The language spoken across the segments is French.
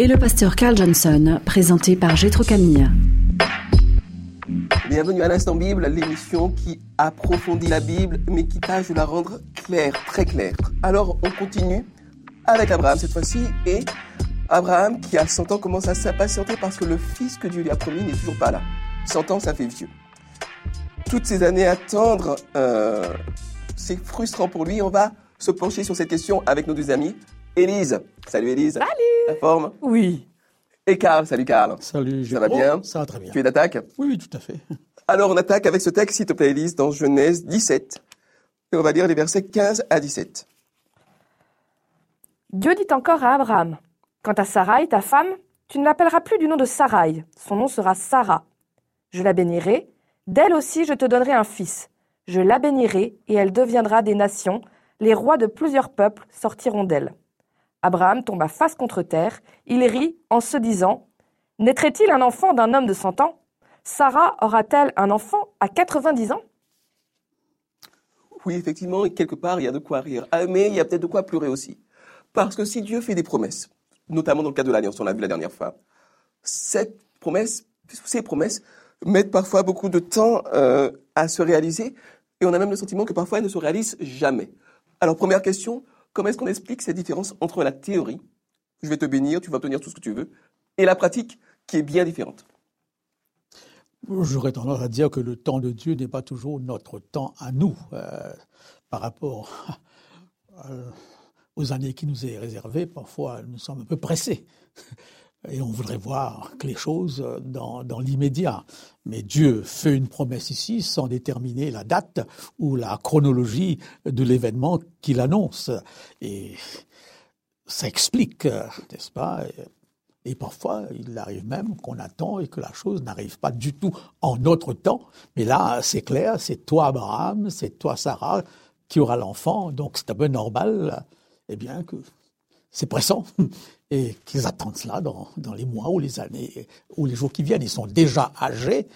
et le pasteur Carl Johnson, présenté par Gétro Camille. Bienvenue à l'Instant Bible, l'émission qui approfondit la Bible, mais qui tâche de la rendre claire, très claire. Alors, on continue avec Abraham cette fois-ci, et Abraham, qui a 100 ans, commence à s'impatienter parce que le fils que Dieu lui a promis n'est toujours pas là. 100 ans, ça fait vieux. Toutes ces années à attendre, euh, c'est frustrant pour lui. On va se pencher sur cette question avec nos deux amis. Élise. Salut Élise. Salut. La forme Oui. Et Karl. Salut Karl. Salut. Ça va bien? Ça va très bien. Tu es d'attaque? Oui, oui, tout à fait. Alors on attaque avec ce texte, s'il te plaît Élise, dans Genèse 17. Et on va lire les versets 15 à 17. Dieu dit encore à Abraham Quant à Sarai, ta femme, tu ne l'appelleras plus du nom de Sarai, son nom sera Sarah. Je la bénirai, d'elle aussi je te donnerai un fils. Je la bénirai, et elle deviendra des nations, les rois de plusieurs peuples sortiront d'elle. Abraham tomba face contre terre, il rit en se disant Naîtrait-il un enfant d'un homme de cent ans? Sarah aura-t-elle un enfant à 90 ans? Oui, effectivement, quelque part, il y a de quoi rire. Ah, mais il y a peut-être de quoi pleurer aussi. Parce que si Dieu fait des promesses, notamment dans le cas de l'Alliance, on l'a vu la dernière fois, cette promesse, ces promesses mettent parfois beaucoup de temps euh, à se réaliser, et on a même le sentiment que parfois elles ne se réalisent jamais. Alors, première question, comment est-ce qu'on explique cette différence entre la théorie, je vais te bénir, tu vas obtenir tout ce que tu veux, et la pratique, qui est bien différente? J'aurais tendance à dire que le temps de Dieu n'est pas toujours notre temps à nous, euh, par rapport euh, aux années qui nous est réservées. Parfois, nous sommes un peu pressés. Et on voudrait voir que les choses dans, l'immédiat. Mais Dieu fait une promesse ici sans déterminer la date ou la chronologie de l'événement qu'il annonce. Et ça explique, n'est-ce pas? Et parfois, il arrive même qu'on attend et que la chose n'arrive pas du tout en notre temps. Mais là, c'est clair, c'est toi Abraham, c'est toi Sarah qui aura l'enfant. Donc c'est un peu normal, eh bien, que c'est pressant et qu'ils attendent cela dans, dans, les mois ou les années ou les jours qui viennent. Ils sont déjà âgés,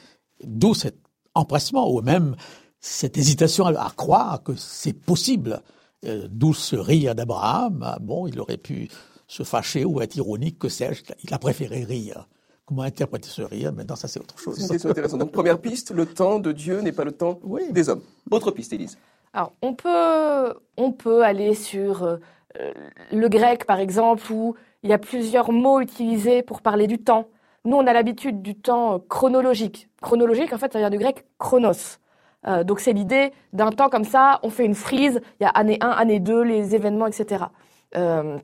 d'où cet empressement ou même cette hésitation à, croire que c'est possible. Euh, d'où ce rire d'Abraham. Bon, il aurait pu se fâcher ou être ironique, que sais-je. Il a préféré rire. Comment interpréter ce rire? Maintenant, ça, c'est autre chose. C'est une question intéressante. Donc, première piste, le temps de Dieu n'est pas le temps oui. des hommes. Autre piste, Élise. Alors, on peut, on peut aller sur euh, le grec, par exemple, où il y a plusieurs mots utilisés pour parler du temps. Nous, on a l'habitude du temps chronologique. Chronologique, en fait, ça vient du grec chronos. Euh, donc, c'est l'idée d'un temps comme ça, on fait une frise, il y a année 1, année 2, les événements, etc. Euh,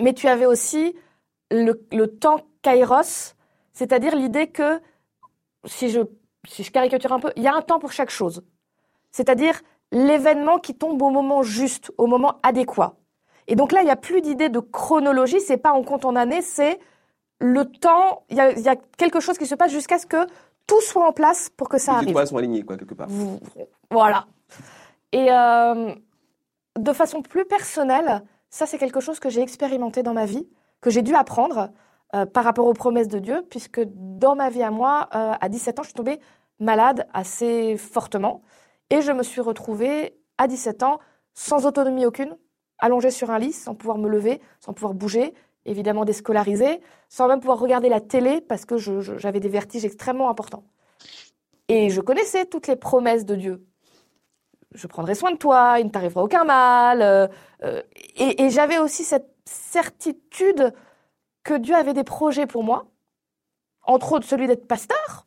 mais tu avais aussi le, le temps kairos, c'est-à-dire l'idée que, si je, si je caricature un peu, il y a un temps pour chaque chose. C'est-à-dire l'événement qui tombe au moment juste, au moment adéquat. Et donc là, il n'y a plus d'idée de chronologie, c'est pas on compte en années, c'est le temps, il y, a, il y a, quelque chose qui se passe jusqu'à ce que tout soit en place pour que ça Les arrive. étoiles sont alignées, quoi, quelque part. Voilà. Et euh, de façon plus personnelle, ça, c'est quelque chose que j'ai expérimenté dans ma vie, que j'ai dû apprendre euh, par rapport aux promesses de Dieu, puisque dans ma vie à moi, euh, à 17 ans, je suis tombée malade assez fortement. Et je me suis retrouvée à 17 ans sans autonomie aucune, allongée sur un lit, sans pouvoir me lever, sans pouvoir bouger, évidemment déscolarisée, sans même pouvoir regarder la télé parce que j'avais des vertiges extrêmement importants. Et je connaissais toutes les promesses de Dieu je prendrai soin de toi, il ne t'arrivera aucun mal. Euh, euh, et, j'avais aussi cette certitude que Dieu avait des projets pour moi, entre autres celui d'être pasteur.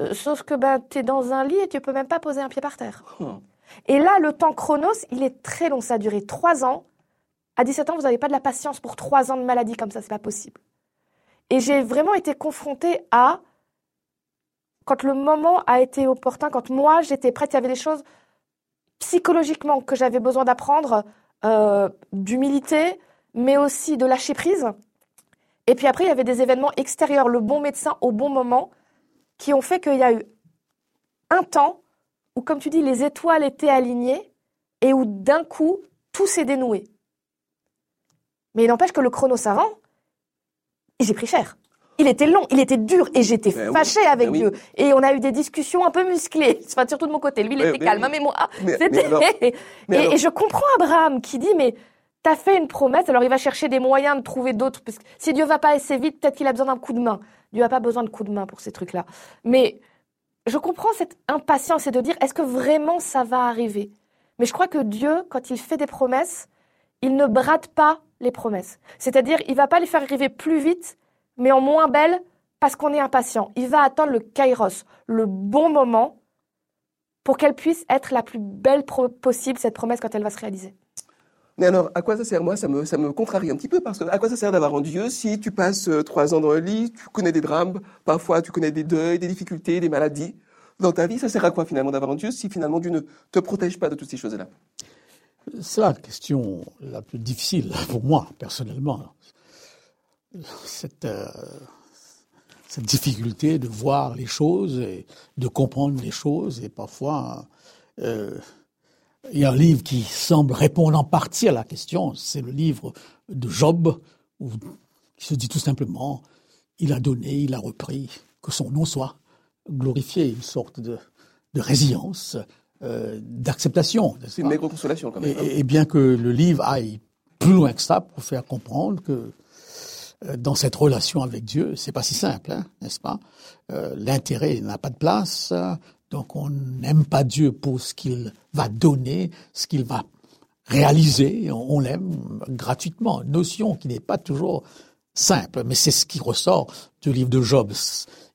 Euh, sauf que ben, tu es dans un lit et tu peux même pas poser un pied par terre. Et là, le temps chronos, il est très long. Ça a duré trois ans. À 17 ans, vous n'avez pas de la patience pour trois ans de maladie comme ça, c'est pas possible. Et j'ai vraiment été confrontée à, quand le moment a été opportun, quand moi j'étais prête, il y avait des choses psychologiquement que j'avais besoin d'apprendre, euh, d'humilité, mais aussi de lâcher prise. Et puis après, il y avait des événements extérieurs, le bon médecin au bon moment, qui ont fait qu'il y a eu un temps où, comme tu dis, les étoiles étaient alignées et où d'un coup, tout s'est dénoué. Mais il n'empêche que le chrono savant, j'ai pris cher. Il était long, il était dur et j'étais Ben oui, fâchée avec ben oui. Dieu. Et on a eu des discussions un peu musclées, enfin, surtout de mon côté. Lui, il Ouais, était calme, oui. mais moi, c'était... et je comprends Abraham qui dit, mais t'as fait une promesse, alors il va chercher des moyens de trouver d'autres, parce que si Dieu va pas assez vite, peut-être qu'il a besoin d'un coup de main. Dieu n'a pas besoin de coup de main pour ces trucs-là. Mais je comprends cette impatience et de dire, est-ce que vraiment ça va arriver? Mais je crois que Dieu, quand il fait des promesses, il ne brade pas les promesses. C'est-à-dire, il va pas les faire arriver plus vite, mais en moins belles, parce qu'on est impatient. Il va attendre le kairos, le bon moment, pour qu'elle puisse être la plus belle possible, cette promesse, quand elle va se réaliser. Mais alors, à quoi ça sert? Moi, ça me, ça me contrarie un petit peu parce que à quoi ça sert d'avoir un Dieu si tu passes euh, trois ans dans le lit, tu connais des drames, parfois tu connais des deuils, des difficultés, des maladies? Dans ta vie, ça sert à quoi finalement d'avoir un Dieu si finalement Dieu ne te protège pas de toutes ces choses-là? C'est la question la plus difficile pour moi, personnellement. Cette, euh, cette difficulté de voir les choses et de comprendre les choses. Et parfois, euh, il y a un livre qui semble répondre en partie à la question. C'est le livre de Job, où, qui se dit tout simplement, il a donné, il a repris, que son nom soit glorifié, une sorte de, de résilience, euh, d'acceptation. C'est une maigre consolation quand même. hein. et, et bien que le livre aille plus loin que ça pour faire comprendre que euh, dans cette relation avec Dieu, c'est pas si simple, hein, n'est-ce pas? Euh, L'intérêt n'a pas de place, donc on n'aime pas Dieu pour ce qu'il va donner, ce qu'il va réaliser, on, on l'aime gratuitement. Notion qui n'est pas toujours simple, mais c'est ce qui ressort du livre de Job.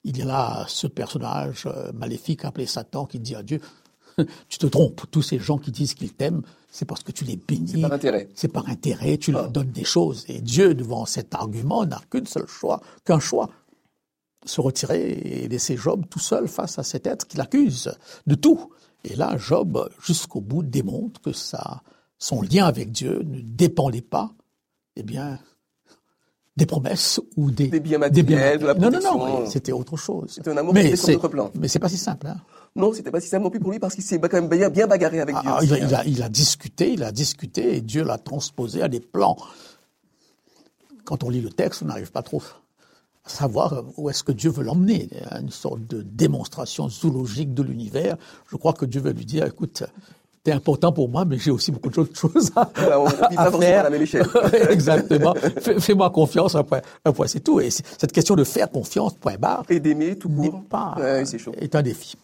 Il y a là ce personnage euh, maléfique appelé Satan qui dit à Dieu, tu te trompes, tous ces gens qui disent qu'ils t'aiment, c'est parce que tu les bénis. Par intérêt. C'est par intérêt, tu leur Ah. donnes des choses. Et Dieu, devant cet argument, n'a qu'une seule choix, qu'un choix. Se retirer et laisser Job tout seul face à cet être qui l'accuse de tout. Et là, Job, jusqu'au bout, démontre que ça, son lien avec Dieu ne dépendait pas, eh bien, des promesses ou des, Des biens matériels, de la Non, non, protection. non, c'était autre chose. C'était un amour mais sur c'est, d'autres plans. mais c'est pas si simple, hein. Non, c'était pas si simple non plus pour lui parce qu'il s'est quand même bien, bien bagarré avec Dieu. Ah, il, a, hein. il a- il a discuté, il a discuté, et Dieu l'a transposé à des plans. Quand on lit le texte, on n'arrive pas trop savoir où est-ce que Dieu veut l'emmener. Une sorte de démonstration zoologique de l'univers. Je crois que Dieu veut lui dire, écoute, t'es important pour moi, mais j'ai aussi beaucoup d'autres choses à, Voilà, on ne vit à pas forcément faire. à la même échelle. Exactement. Fais- Fais-moi confiance, un point, un point c'est tout. Et cette question de faire confiance, point barre, Et d'aimer tout court. pas, Ouais, c'est chaud. est un défi.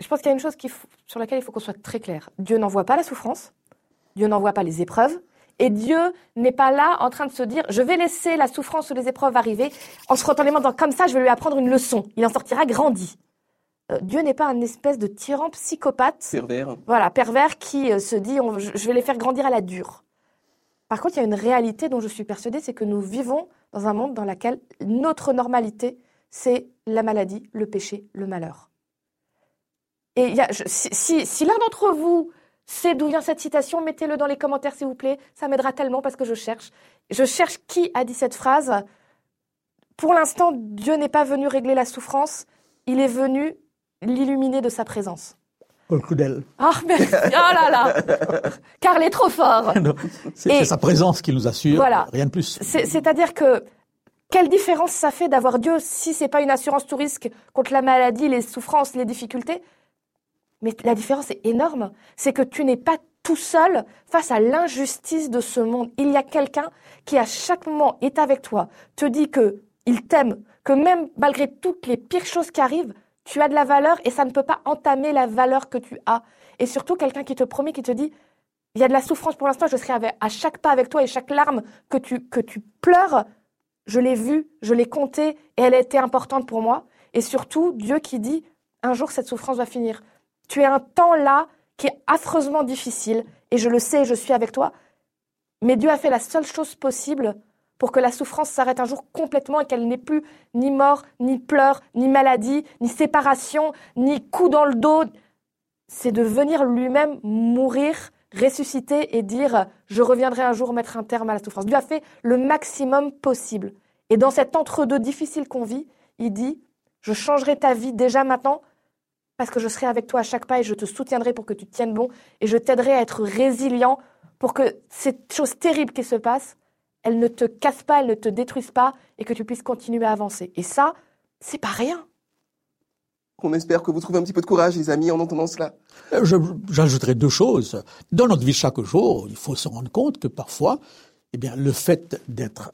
Je pense qu'il y a une chose faut- sur laquelle il faut qu'on soit très clair. Dieu n'envoie pas la souffrance, Dieu n'envoie pas les épreuves, et Dieu n'est pas là en train de se dire je vais laisser la souffrance ou les épreuves arriver en se frottant les mains dans comme ça, je vais lui apprendre une leçon. Il en sortira grandi. Euh, Dieu n'est pas un espèce de tyran psychopathe Pervers. voilà, pervers qui euh, se dit on- je je vais les faire grandir à la dure. Par contre, il y a une réalité dont je suis persuadée, c'est que nous vivons dans un monde dans lequel notre normalité, c'est la maladie, le péché, le malheur. Et il y a, je- si, si- si l'un d'entre vous sait d'où vient cette citation, mettez-le dans les commentaires, s'il vous plaît. Ça m'aidera tellement parce que je cherche. Je cherche qui a dit cette phrase. Pour l'instant, Dieu n'est pas venu régler la souffrance, il est venu l'illuminer de sa présence. Paul Claudel. Ah, merci. Oh là là. Carl est trop fort. C'est c'est sa présence qui nous assure, Voilà. rien de plus. C'est- C'est-à-dire que quelle différence ça fait d'avoir Dieu si c'est pas une assurance tout risque contre la maladie, les souffrances, les difficultés? Mais la différence est énorme. C'est que tu n'es pas tout seul face à l'injustice de ce monde. Il y a quelqu'un qui à chaque moment est avec toi, te dit que il t'aime, que même malgré toutes les pires choses qui arrivent, tu as de la valeur et ça ne peut pas entamer la valeur que tu as. Et surtout quelqu'un qui te promet, qui te dit il y a de la souffrance pour l'instant, je serai avec- à chaque pas avec toi et chaque larme que tu, que tu pleures, je l'ai vue, je l'ai comptée et elle a été importante pour moi. Et surtout, Dieu qui dit, un jour cette souffrance va finir. Tu es un temps là qui est affreusement difficile et je le sais, je suis avec toi. Mais Dieu a fait la seule chose possible pour que la souffrance s'arrête un jour complètement et qu'elle n'ait plus ni mort, ni pleurs, ni maladie, ni séparation, ni coup dans le dos. C'est de venir lui-même mourir ressusciter et dire je reviendrai un jour mettre un terme à la souffrance. Dieu a fait le maximum possible. Et dans cet entre-deux difficile qu'on vit, il dit je changerai ta vie déjà maintenant parce que je serai avec toi à chaque pas et je te soutiendrai pour que tu tiennes bon et je t'aiderai à être résilient pour que cette chose terrible qui se passe, elle ne te casse pas, elle ne te détruise pas et que tu puisses continuer à avancer. Et ça, c'est pas rien. On espère que vous trouvez un petit peu de courage, les amis, en entendant cela. Euh, j'ajouterai deux choses. Dans notre vie chaque jour, il faut se rendre compte que parfois, eh bien, le fait d'être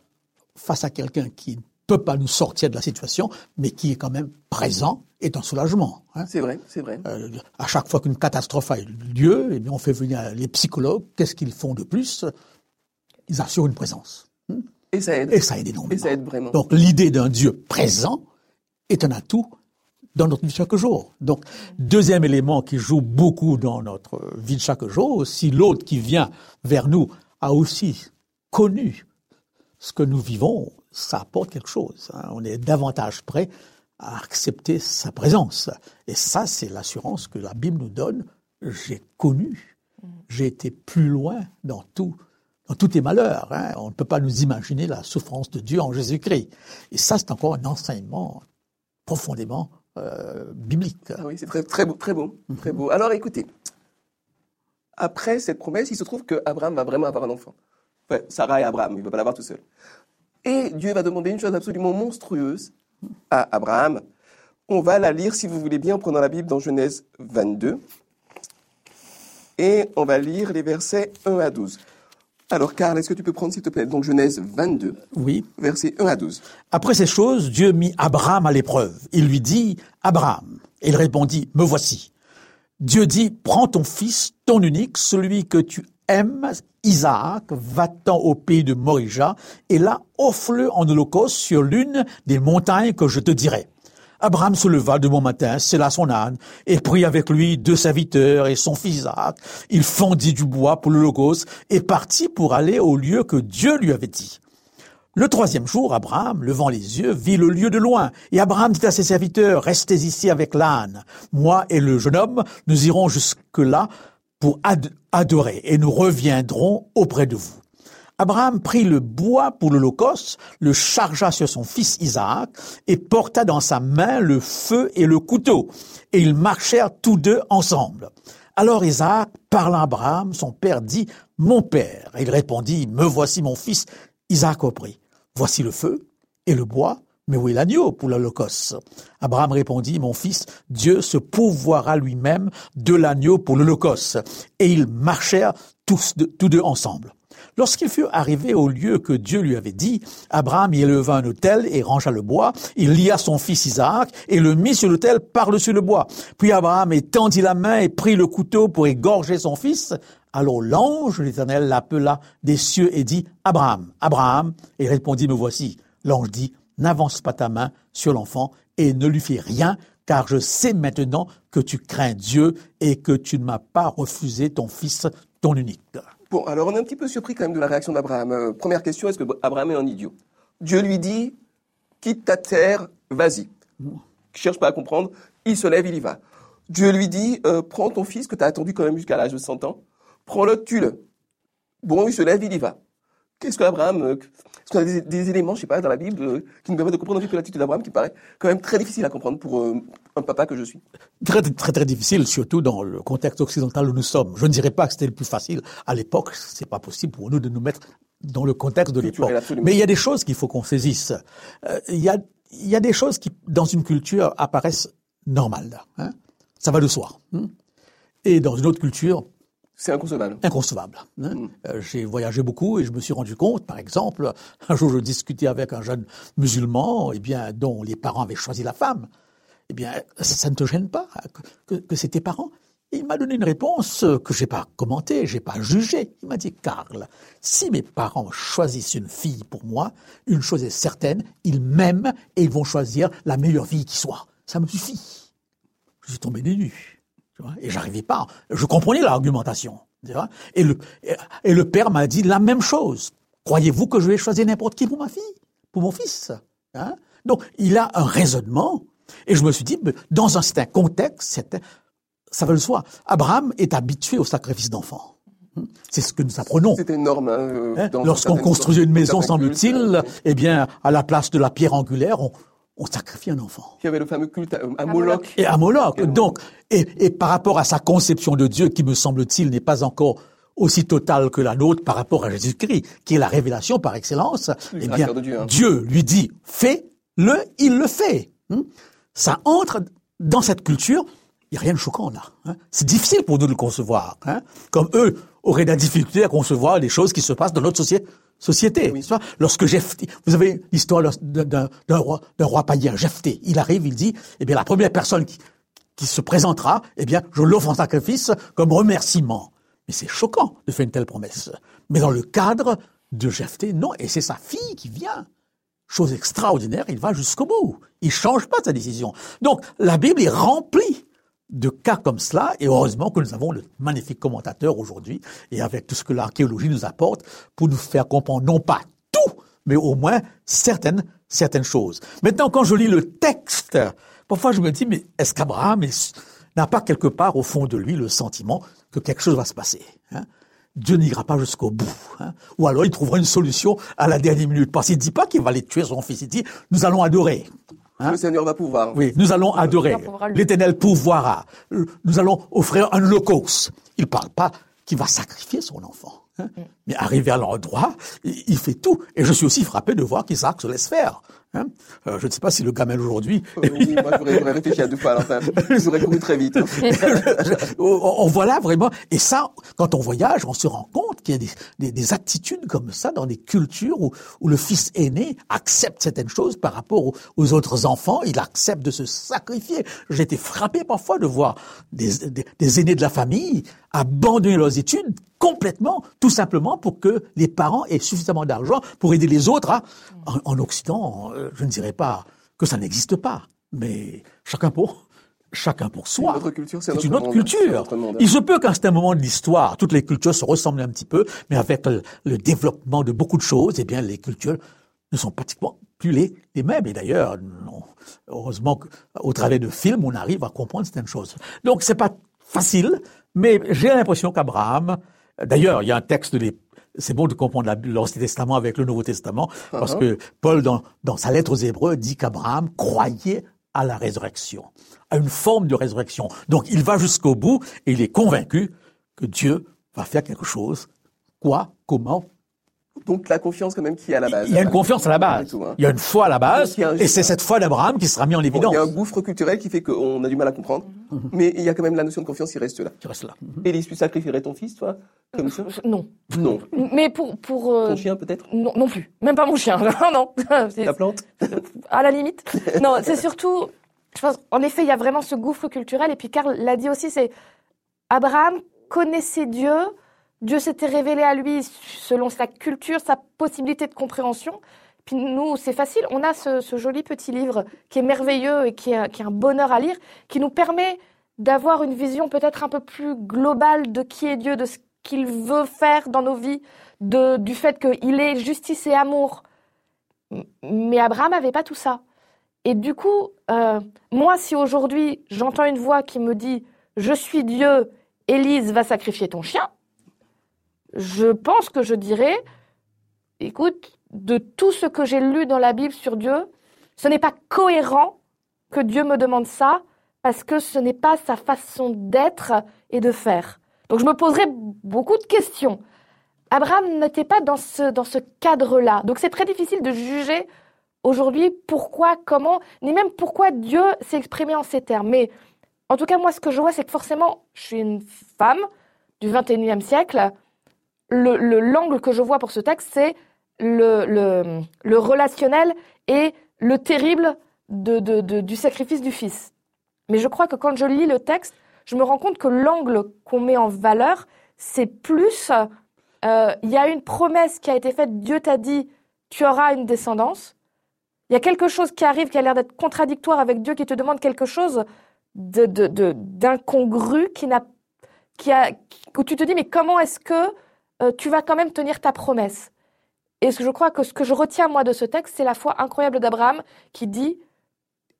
face à quelqu'un qui peut pas nous sortir de la situation, mais qui est quand même présent, est un soulagement. Hein. C'est vrai, c'est vrai. Euh, à chaque fois qu'une catastrophe a eu lieu, eh bien, on fait venir les psychologues. Qu'est-ce qu'ils font de plus? Ils assurent une présence. Et ça aide. Et ça aide énormément. Et ça aide vraiment. Donc l'idée d'un Dieu présent est un atout dans notre vie de chaque jour. Donc, deuxième élément qui joue beaucoup dans notre vie de chaque jour, si l'autre qui vient vers nous a aussi connu ce que nous vivons, ça apporte quelque chose. Hein. On est davantage prêt à accepter sa présence. Et ça, c'est l'assurance que la Bible nous donne. J'ai connu, j'ai été plus loin dans tout, dans tous tes malheurs. Hein. On ne peut pas nous imaginer la souffrance de Dieu en Jésus-Christ. Et ça, c'est encore un enseignement profondément euh, biblique. Ah oui, c'est très, très beau, très beau, très beau. Alors écoutez, après cette promesse, il se trouve que Abraham va vraiment avoir un enfant. Enfin, Sarah et Abraham, il ne va pas l'avoir tout seul. Et Dieu va demander une chose absolument monstrueuse à Abraham. On va la lire, si vous voulez bien, en prenant la Bible dans Genèse 22. Et on va lire les versets 1 à 12. Alors, Karl, est-ce que tu peux prendre, s'il te plaît, donc Genèse 22, oui. versets 1 à 12. Après ces choses, Dieu mit Abraham à l'épreuve. Il lui dit, Abraham. Et il répondit, me voici. Dieu dit, prends ton fils, ton unique, celui que tu aimes, Isaac, va-t'en au pays de Morija, et là, offre-le en holocauste sur l'une des montagnes que je te dirai. Abraham se leva de bon matin, scella son âne, et prit avec lui deux serviteurs et son fils Isaac. Il fendit du bois pour logos et partit pour aller au lieu que Dieu lui avait dit. Le troisième jour, Abraham, levant les yeux, vit le lieu de loin. Et Abraham dit à ses serviteurs, restez ici avec l'âne. Moi et le jeune homme, nous irons jusque-là pour adorer et nous reviendrons auprès de vous. Abraham prit le bois pour l'Holocauste, le chargea sur son fils Isaac et porta dans sa main le feu et le couteau. Et ils marchèrent tous deux ensemble. Alors Isaac, parlant à Abraham, son père dit, Mon père. il répondit, Me voici mon fils. Isaac reprit, Voici le feu et le bois, mais où est l'agneau pour l'Holocauste Abraham répondit, Mon fils, Dieu se pourvoira lui-même de l'agneau pour l'Holocauste. Et ils marchèrent tous deux ensemble. Lorsqu'il fut arrivé au lieu que Dieu lui avait dit, Abraham y éleva un autel et rangea le bois. Il lia son fils Isaac et le mit sur l'autel par-dessus le bois. Puis Abraham étendit la main et prit le couteau pour égorger son fils. Alors l'ange de l'Éternel l'appela des cieux et dit, Abraham, Abraham, et répondit, me voici. L'ange dit, n'avance pas ta main sur l'enfant et ne lui fais rien, car je sais maintenant que tu crains Dieu et que tu ne m'as pas refusé ton fils, ton unique. Bon, alors on est un petit peu surpris quand même de la réaction d'Abraham. Euh, première question, est-ce que Abraham est un idiot? Dieu lui dit, quitte ta terre, vas-y. Cherche pas à comprendre, il se lève, il y va. Dieu lui dit, euh, prends ton fils que tu as attendu quand même jusqu'à l'âge de 100 ans, prends-le, tue-le. Bon, il se lève, il y va. Qu'est-ce qu'Abraham, euh, est-ce qu'on a des, éléments, je sais pas, dans la Bible euh, qui nous permettent de comprendre un petit peu l'attitude d'Abraham qui paraît quand même très difficile à comprendre pour euh, un papa que je suis Très, très, très difficile, surtout dans le contexte occidental où nous sommes. Je ne dirais pas que c'était le plus facile. À l'époque, c'est pas possible pour nous de nous mettre dans le contexte de l'époque. Mais il y a des choses qu'il faut qu'on saisisse. il, y a, il y a des choses qui, dans une culture, apparaissent normales. Hein Ça va de soi. Hein et dans une autre culture, c'est inconcevable. Inconcevable. Hein. Mm. Euh, j'ai voyagé beaucoup et je me suis rendu compte, par exemple, un jour je discutais avec un jeune musulman, eh bien, dont les parents avaient choisi la femme. Eh bien, ça, ne te gêne pas que, que c'est tes parents? Il m'a donné une réponse que j'ai pas commentée, j'ai pas jugée. Il m'a dit, Karl, si mes parents choisissent une fille pour moi, une chose est certaine, ils m'aiment et ils vont choisir la meilleure fille qui soit. Ça me suffit. Je suis tombé des nues et j'arrivais pas. Je comprenais l'argumentation. Et le, et le père m'a dit la même chose. Croyez-vous que je vais choisir n'importe qui pour ma fille, pour mon fils hein? Donc, il a un raisonnement. Et je me suis dit, dans un certain contexte, ça va le soi. Abraham est habitué au sacrifice d'enfants. C'est ce que nous apprenons. C'était énorme. Hein, euh, Hein, Lorsqu'on construisait une maison, semble-t-il, euh, eh bien, à la place de la pierre angulaire, on, on sacrifie un enfant. Il y avait le fameux culte à, Moloch. Et à Moloch. Donc, et, et par rapport à sa conception de Dieu, qui me semble-t-il n'est pas encore aussi totale que la nôtre par rapport à Jésus-Christ, qui est la révélation par excellence, Le eh bien, Dieu, hein. Dieu lui dit, fais-le, il le fait. Hein. Ça entre dans cette culture, n'y a rien de choquant là. hein. C'est difficile pour nous de le concevoir. hein. Comme eux auraient de la difficulté à concevoir les choses qui se passent dans notre société. Lorsque Jephthé, vous avez l'histoire d'un- roi, roi païen, Jephthé. Il arrive, il dit, eh bien, la première personne qui, qui se présentera, eh bien, je l'offre en sacrifice comme remerciement. Mais c'est choquant de faire une telle promesse. Mais dans le cadre de Jephthé, non. Et c'est sa fille qui vient. Chose extraordinaire, il va jusqu'au bout. Il change pas sa décision. Donc, la Bible est remplie de cas comme cela, et heureusement que nous avons le magnifique commentateur aujourd'hui, et avec tout ce que l'archéologie nous apporte, pour nous faire comprendre non pas tout, mais au moins certaines, certaines choses. Maintenant, quand je lis le texte, parfois je me dis, mais est-ce qu'Abraham n'a pas quelque part au fond de lui le sentiment que quelque chose va se passer hein? Dieu n'ira pas jusqu'au bout. hein? Ou alors il trouvera une solution à la dernière minute. Parce qu'il ne dit pas qu'il va les tuer son fils, il dit, nous allons adorer. Hein? Le Seigneur va pouvoir. Oui, nous allons adorer. L'Éternel pourvoira. Nous allons offrir un holocauste. Il parle pas qu'il va sacrifier son enfant. hein? Mais arrivé à l'endroit, il, il fait tout. Et je suis aussi frappé de voir qu'Isaac se laisse faire. hein. Euh, je ne sais pas si le gamin aujourd'hui... Euh, oui, moi, j'aurais réfléchi à deux fois. Alors, j'aurais couru très vite. hein. on, on voit là vraiment, et ça, quand on voyage, on se rend compte qu'il y a des, des- des attitudes comme ça dans des cultures où, où le fils aîné accepte certaines choses par rapport aux, aux autres enfants, il accepte de se sacrifier. J'ai été frappé parfois de voir des, des- des aînés de la famille abandonner leurs études complètement, tout simplement pour que les parents aient suffisamment d'argent pour aider les autres. à- en, en Occident, euh, je ne dirais pas que ça n'existe pas, mais chacun pour chacun pour soi. une autre culture, c'est une autre culture. Il se peut qu'à un moment de l'histoire, toutes les cultures se ressemblent un petit peu, mais avec le, le développement de beaucoup de choses, eh bien, les cultures ne sont pratiquement plus les, les mêmes. Et d'ailleurs, heureusement qu'au travers de films, on arrive à comprendre certaines choses. Donc, c'est pas facile, mais j'ai l'impression qu'Abraham, d'ailleurs, il y a un texte des c'est bon de comprendre la- l'Ancien Testament avec le Nouveau Testament, parce que Paul, dans, dans sa lettre aux Hébreux, dit qu'Abraham croyait à la résurrection, à une forme de résurrection. Donc il va jusqu'au bout et il est convaincu que Dieu va faire quelque chose. Quoi? Comment? Donc, la confiance, quand même, qui est à la base. Il y a une confiance à la base. Tout, hein. Il y a une foi à la base, un- et c'est cette foi d'Abraham qui sera mise en Bon, évidence. il y a un gouffre culturel qui fait qu'on a du mal à comprendre. Mais il y a quand même la notion de confiance qui reste là. Tu restes là. Élise, tu sacrifierais ton fils, toi Comme ça? Non. Non. Mais pour. pour euh, Ton chien, peut-être? Non, non plus. Même pas mon chien. Non, La plante? À la limite. Non, c'est surtout, je pense, en effet, il y a vraiment ce gouffre culturel. Et puis Karl l'a dit aussi, c'est Abraham connaissait Dieu. Dieu s'était révélé à lui selon sa culture, sa possibilité de compréhension. Puis nous, c'est facile. On a ce, joli petit livre qui est merveilleux et qui est, un bonheur à lire, qui nous permet d'avoir une vision peut-être un peu plus globale de qui est Dieu, de ce qu'il veut faire dans nos vies, du fait qu'il est justice et amour. Mais Abraham n'avait pas tout ça. Et du coup, euh, moi, si aujourd'hui j'entends une voix qui me dit Je suis Dieu, Élise va sacrifier ton chien, je pense que je dirais Écoute, de tout ce que j'ai lu dans la Bible sur Dieu, ce n'est pas cohérent que Dieu me demande ça parce que ce n'est pas sa façon d'être et de faire. Donc je me poserais beaucoup de questions. Abraham n'était pas dans ce, dans ce cadre-là. Donc c'est très difficile de juger aujourd'hui pourquoi, comment, ni même pourquoi Dieu s'est exprimé en ces termes. Mais en tout cas, moi, ce que je vois, c'est que forcément, je suis une femme du 21e siècle. Le, le- l'angle que je vois pour ce texte, c'est le, le, relationnel et le terrible de, de- de- du sacrifice du fils. Mais je crois que quand je lis le texte, je me rends compte que l'angle qu'on met en valeur, c'est plus, euh, il y a une promesse qui a été faite, Dieu t'a dit, tu auras une descendance. Il y a quelque chose qui arrive qui a l'air d'être contradictoire avec Dieu qui te demande quelque chose de, de- de- d'incongru qui n'a, qui a, où tu te dis, mais comment est-ce que euh, tu vas quand même tenir ta promesse Et je crois que ce que je retiens moi de ce texte, c'est la foi incroyable d'Abraham qui dit,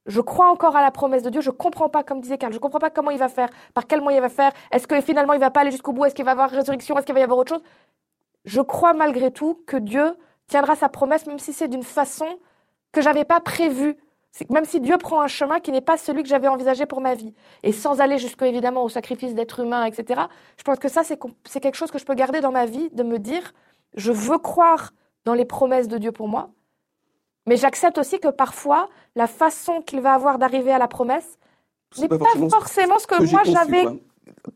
je crois encore à la promesse de Dieu. Je comprends pas, comme disait Karl, je comprends pas comment il va faire, par quel moyen il va faire. Est-ce que finalement il va pas aller jusqu'au bout Est-ce qu'il va y avoir résurrection Est-ce qu'il va y avoir autre chose Je crois malgré tout que Dieu tiendra sa promesse, même si c'est d'une façon que j'avais pas prévue. Même si Dieu prend un chemin qui n'est pas celui que j'avais envisagé pour ma vie. Et sans aller jusqu'au évidemment au sacrifice d'être humain, etc. Je pense que ça, c'est quelque chose que je peux garder dans ma vie, de me dire, je veux croire dans les promesses de Dieu pour moi, mais j'accepte aussi que parfois, la façon qu'il va avoir d'arriver à la promesse n'est pas, forcément ce que, moi j'avais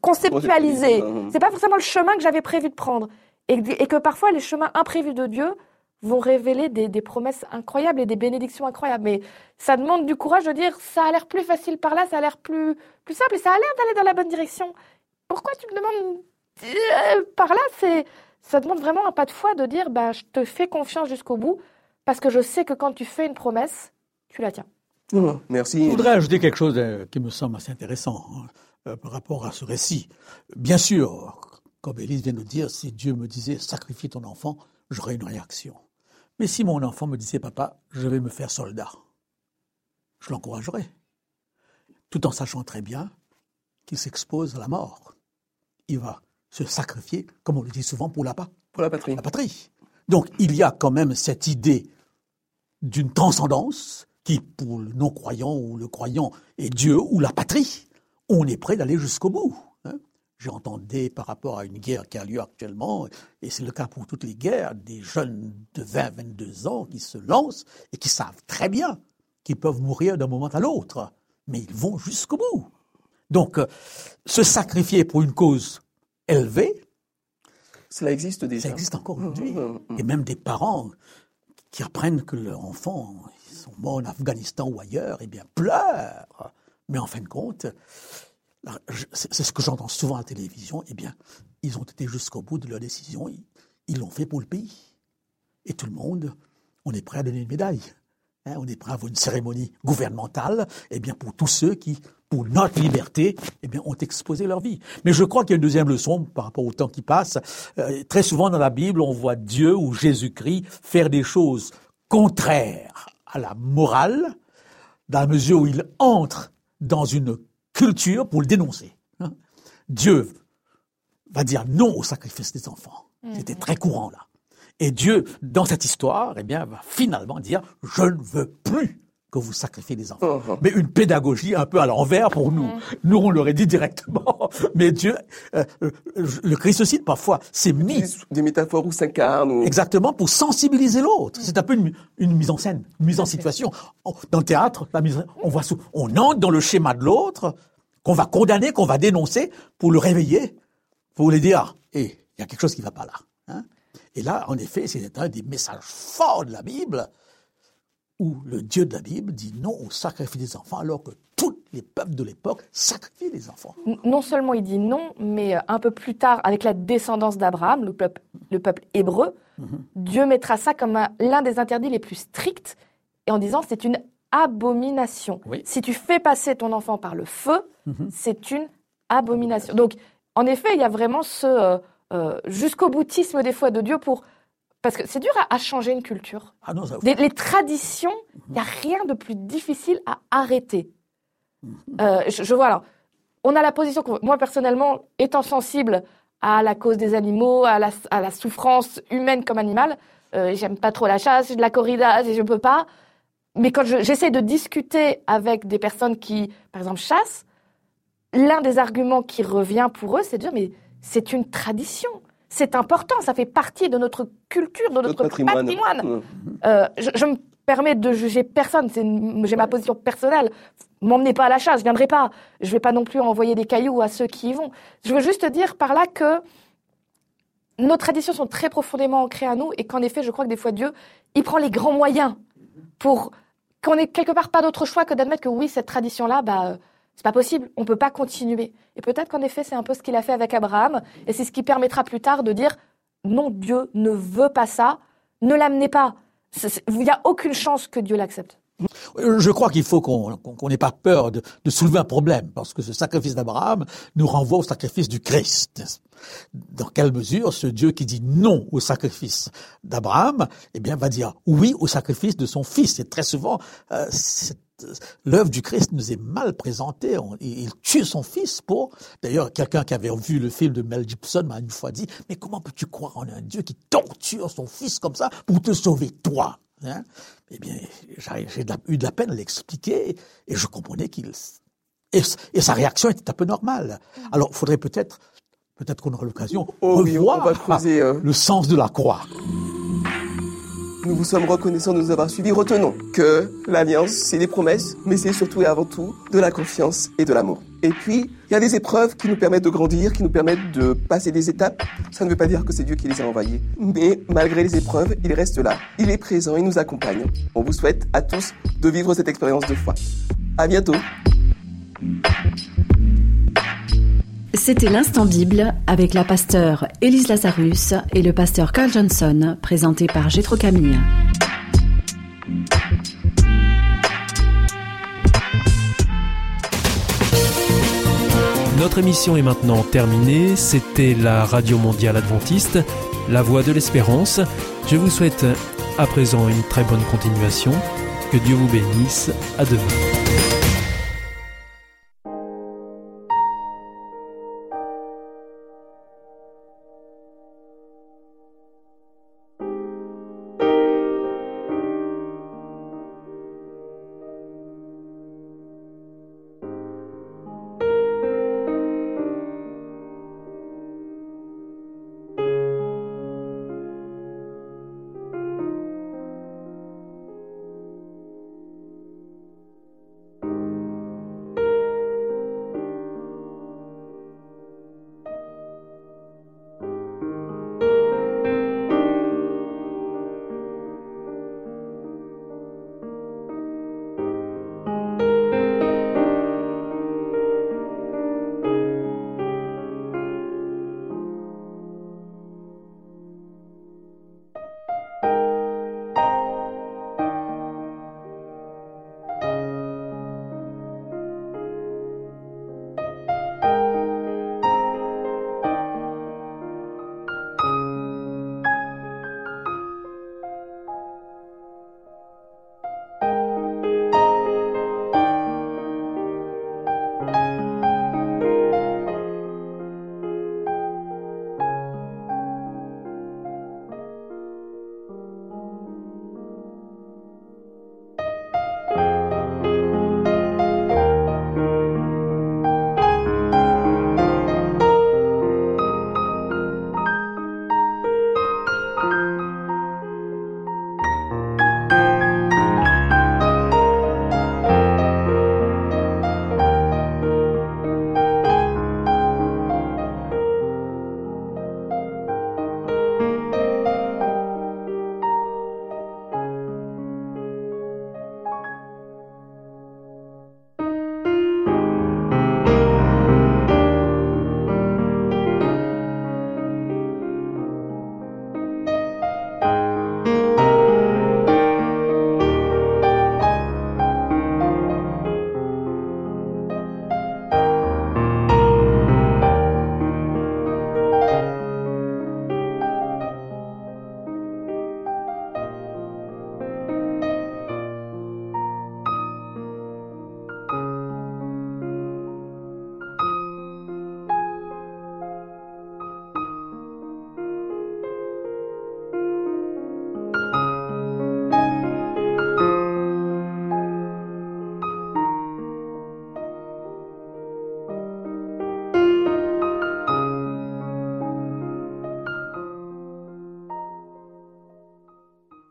conceptualisé. C'est pas forcément le chemin que j'avais prévu de prendre. Et, que parfois, les chemins imprévus de Dieu vont révéler des, promesses incroyables et des bénédictions incroyables. Mais ça demande du courage de dire ça a l'air plus facile par là, ça a l'air plus, plus simple et ça a l'air d'aller dans la bonne direction. Pourquoi tu me demandes euh, par là C'est ça demande vraiment un pas de foi de dire bah, je te fais confiance jusqu'au bout parce que je sais que quand tu fais une promesse, tu la tiens. merci. Je voudrais ajouter quelque chose euh, qui me semble assez intéressant hein, euh, par rapport à ce récit. Bien sûr, comme Élise vient de dire, si Dieu me disait sacrifie ton enfant, j'aurais une réaction. Mais si mon enfant me disait papa, je vais me faire soldat, je l'encouragerais, tout en sachant très bien qu'il s'expose à la mort. Il va se sacrifier, comme on le dit souvent, pour la, pour la patrie. La patrie. Donc il y a quand même cette idée d'une transcendance qui, pour le non-croyant ou le croyant, est Dieu ou la patrie. On est prêt d'aller jusqu'au bout. J'ai entendu par rapport à une guerre qui a lieu actuellement, et c'est le cas pour toutes les guerres, des jeunes de 20, 22 ans qui se lancent et qui savent très bien qu'ils peuvent mourir d'un moment à l'autre, mais ils vont jusqu'au bout. Donc, euh, se sacrifier pour une cause élevée, cela existe déjà. Ça existe encore aujourd'hui. Mmh, mmh, mmh. Et même des parents qui apprennent que leurs enfants sont morts en Afghanistan ou ailleurs, eh bien, pleurent. Mais en fin de compte, c'est ce que j'entends souvent à la télévision, eh bien, ils ont été jusqu'au bout de leur décision, ils l'ont fait pour le pays. Et tout le monde, on est prêt à donner une médaille. Hein, on est prêt à avoir une cérémonie gouvernementale, eh bien, pour tous ceux qui, pour notre liberté, eh bien, ont exposé leur vie. Mais je crois qu'il y a une deuxième leçon par rapport au temps qui passe. Euh, très souvent dans la Bible, on voit Dieu ou Jésus-Christ faire des choses contraires à la morale, dans la mesure où il entre dans une culture pour le dénoncer. Hein. Dieu va dire non au sacrifice des enfants. C'était très courant là. Et Dieu, dans cette histoire, eh bien, va finalement dire, je ne veux plus que vous sacrifiez des enfants. Uh-huh. Mais une pédagogie un peu à l'envers pour nous. Mm. Nous, on l'aurait dit directement. Mais Dieu, euh, le Christ aussi, parfois, c'est mis... Des métaphores où s'incarne. Ou... Exactement, pour sensibiliser l'autre. C'est un peu une, mise en scène, une mise en situation. Dans le théâtre, la mise, on voit, on entre dans le schéma de l'autre, qu'on va condamner, qu'on va dénoncer, pour le réveiller, pour lui dire, hé, eh, il y a quelque chose qui ne va pas là. Hein et là, en effet, c'est un des messages forts de la Bible, où le Dieu de la Bible dit non au sacrifice des enfants, alors que tous les peuples de l'époque sacrifiaient les enfants. Non seulement il dit non, mais euh, un peu plus tard, avec la descendance d'Abraham, le peuple, le peuple hébreu, mhm. Dieu mettra ça comme l'un des interdits les plus stricts, et en disant c'est une abomination. Si tu fais passer ton enfant par le feu, mhm. c'est une abomination. Donc, en effet, il y a vraiment ce... Euh, euh, jusqu'au boutisme des fois de Dieu pour parce que c'est dur à, changer une culture. Ah non, les, traditions, il n'y a rien de plus difficile à arrêter. Mhm. Euh, je, vois alors, on a la position que moi personnellement, étant sensible à la cause des animaux, à la, à la souffrance humaine comme animal, euh, j'aime pas trop la chasse, de la corrida, je peux pas. Mais quand j'essaie de discuter avec des personnes qui, par exemple, chassent, l'un des arguments qui revient pour eux, c'est de dire mais c'est une tradition. C'est important, ça fait partie de notre culture, de notre, patrimoine. Euh, je, me permets de juger personne, j'ai ma position personnelle. M'emmenez pas à la chasse, je viendrai pas. Je vais pas non plus envoyer des cailloux à ceux qui y vont. Je veux juste dire par là que nos traditions sont très profondément ancrées à nous et qu'en effet, je crois que des fois Dieu, il prend les grands moyens pour qu'on ait quelque part pas d'autre choix que d'admettre que oui, cette tradition-là, bah, c'est pas possible, on peut pas continuer. Et peut-être qu'en effet, c'est un peu ce qu'il a fait avec Abraham, et c'est ce qui permettra plus tard de dire non, Dieu ne veut pas ça, ne l'amenez pas. Il n'y a aucune chance que Dieu l'accepte. Je crois qu'il faut qu'on n'ait pas peur de, soulever un problème, parce que ce sacrifice d'Abraham nous renvoie au sacrifice du Christ. Dans quelle mesure ce Dieu qui dit non au sacrifice d'Abraham, eh bien, va dire oui au sacrifice de son fils. Et très souvent, euh, l'œuvre du Christ nous est mal présentée. il, tue son fils pour. D'ailleurs, quelqu'un qui avait vu le film de Mel Gibson m'a une fois dit Mais comment peux-tu croire en un Dieu qui torture son fils comme ça pour te sauver toi hein? Eh bien, j'ai eu de la peine à l'expliquer et je comprenais qu'il. Et, sa réaction était un peu normale. Alors, il faudrait peut-être, peut-être qu'on aura l'occasion de oh, revoir euh, le sens de la croix. Nous vous sommes reconnaissants de nous avoir suivis. Retenons que l'alliance, c'est des promesses, mais c'est surtout et avant tout de la confiance et de l'amour. Et puis, il y a des épreuves qui nous permettent de grandir, qui nous permettent de passer des étapes. Ça ne veut pas dire que c'est Dieu qui les a envoyées. Mais malgré les épreuves, il reste là. Il est présent, il nous accompagne. On vous souhaite à tous de vivre cette expérience de foi. À bientôt. C'était l'instant Bible avec la pasteur Élise Lazarus et le pasteur Carl Johnson, présenté par Gétro Camille. Notre émission est maintenant terminée. C'était la Radio Mondiale Adventiste, la voix de l'espérance. Je vous souhaite à présent une très bonne continuation. Que Dieu vous bénisse. À demain.